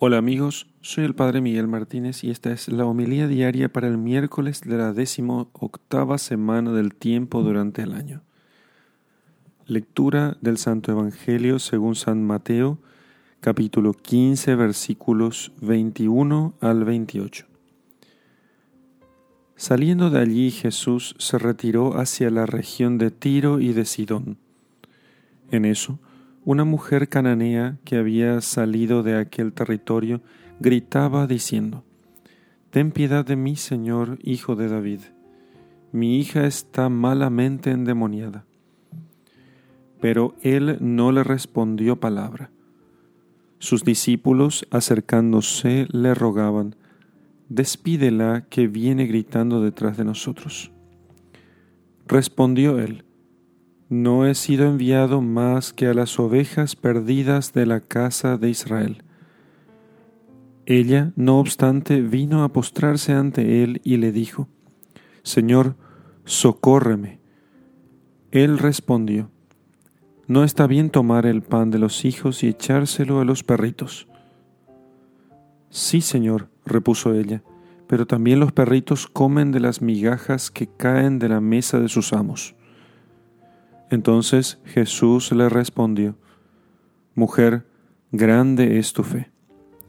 Hola amigos, soy el Padre Miguel Martínez y esta es la homilía diaria para el miércoles de la décimo octava semana del tiempo durante el año. Lectura del Santo Evangelio según San Mateo, capítulo 15, versículos 21 al 28. Saliendo de allí Jesús se retiró hacia la región de Tiro y de Sidón. En eso, una mujer cananea que había salido de aquel territorio gritaba diciendo, Ten piedad de mí, Señor, hijo de David. Mi hija está malamente endemoniada. Pero él no le respondió palabra. Sus discípulos, acercándose, le rogaban, Despídela que viene gritando detrás de nosotros. Respondió él, no he sido enviado más que a las ovejas perdidas de la casa de Israel. Ella, no obstante, vino a postrarse ante él y le dijo, Señor, socórreme. Él respondió, No está bien tomar el pan de los hijos y echárselo a los perritos. Sí, Señor, repuso ella, pero también los perritos comen de las migajas que caen de la mesa de sus amos. Entonces Jesús le respondió, Mujer, grande es tu fe,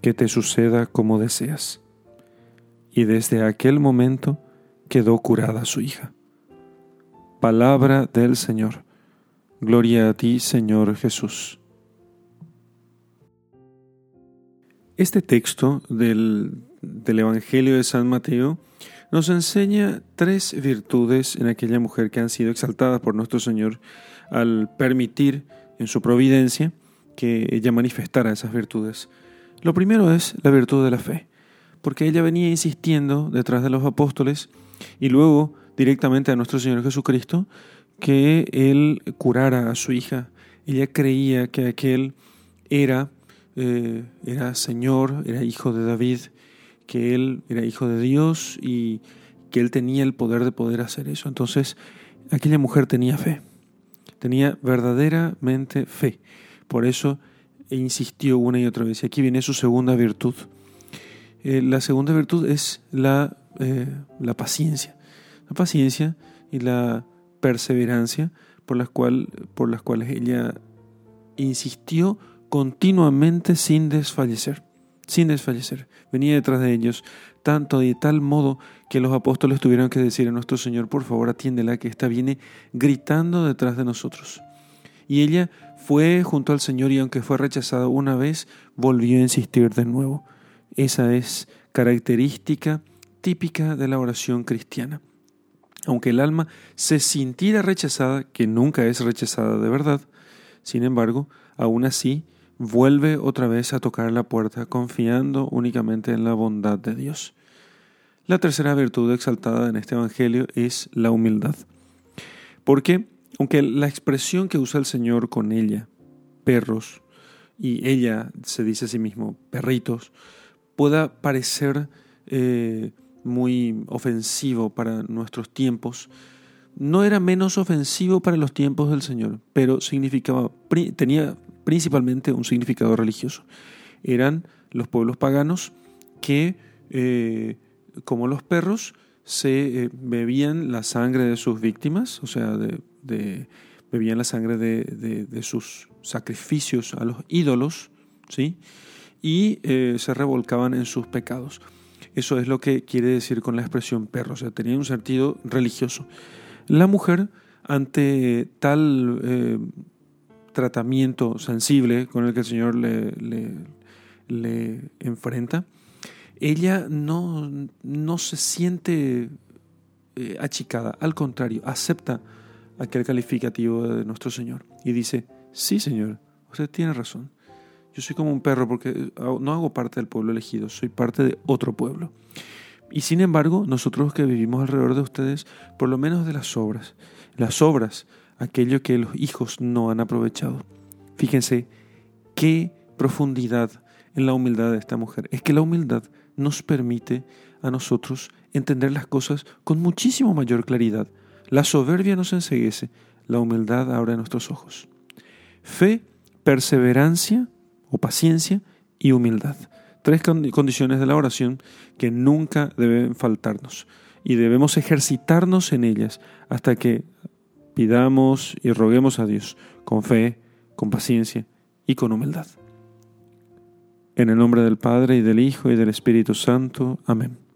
que te suceda como deseas. Y desde aquel momento quedó curada su hija. Palabra del Señor. Gloria a ti, Señor Jesús. Este texto del, del Evangelio de San Mateo nos enseña tres virtudes en aquella mujer que han sido exaltadas por nuestro Señor al permitir en su providencia que ella manifestara esas virtudes. Lo primero es la virtud de la fe, porque ella venía insistiendo detrás de los apóstoles y luego directamente a nuestro Señor Jesucristo que Él curara a su hija. Ella creía que aquel era, eh, era Señor, era hijo de David, que él era hijo de Dios y que él tenía el poder de poder hacer eso. Entonces, aquella mujer tenía fe, tenía verdaderamente fe. Por eso insistió una y otra vez. Y aquí viene su segunda virtud. Eh, la segunda virtud es la, eh, la paciencia. La paciencia y la perseverancia por las, cual, por las cuales ella insistió continuamente sin desfallecer sin desfallecer. Venía detrás de ellos, tanto de tal modo que los apóstoles tuvieron que decir a nuestro Señor, por favor atiéndela, que esta viene gritando detrás de nosotros. Y ella fue junto al Señor y aunque fue rechazada una vez, volvió a insistir de nuevo. Esa es característica típica de la oración cristiana. Aunque el alma se sintiera rechazada, que nunca es rechazada de verdad, sin embargo, aún así vuelve otra vez a tocar la puerta confiando únicamente en la bondad de Dios. La tercera virtud exaltada en este Evangelio es la humildad. Porque, aunque la expresión que usa el Señor con ella, perros, y ella se dice a sí mismo, perritos, pueda parecer eh, muy ofensivo para nuestros tiempos, no era menos ofensivo para los tiempos del Señor, pero significaba, tenía principalmente un significado religioso. Eran los pueblos paganos que, eh, como los perros, se eh, bebían la sangre de sus víctimas, o sea, de, bebían la sangre de, sus sacrificios a los ídolos, ¿sí? y eh, se revolcaban en sus pecados. Eso es lo que quiere decir con la expresión perro, o sea, tenía un sentido religioso. La mujer, ante tal tratamiento sensible con el que el Señor le, le, enfrenta, ella no, no se siente eh, achicada, al contrario, acepta aquel calificativo de nuestro Señor y dice, sí Señor, usted tiene razón, yo soy como un perro porque no hago parte del pueblo elegido, soy parte de otro pueblo. Y sin embargo, nosotros que vivimos alrededor de ustedes, por lo menos de las obras, las obras aquello que los hijos no han aprovechado. Fíjense qué profundidad en la humildad de esta mujer. Es que la humildad nos permite a nosotros entender las cosas con muchísimo mayor claridad. La soberbia nos enseguece, la humildad abre nuestros ojos. Fe, perseverancia o paciencia y humildad. tres condiciones de la oración que nunca deben faltarnos y debemos ejercitarnos en ellas hasta que pidamos y roguemos a Dios con fe, con paciencia y con humildad. En el nombre del Padre y del Hijo y del Espíritu Santo. Amén.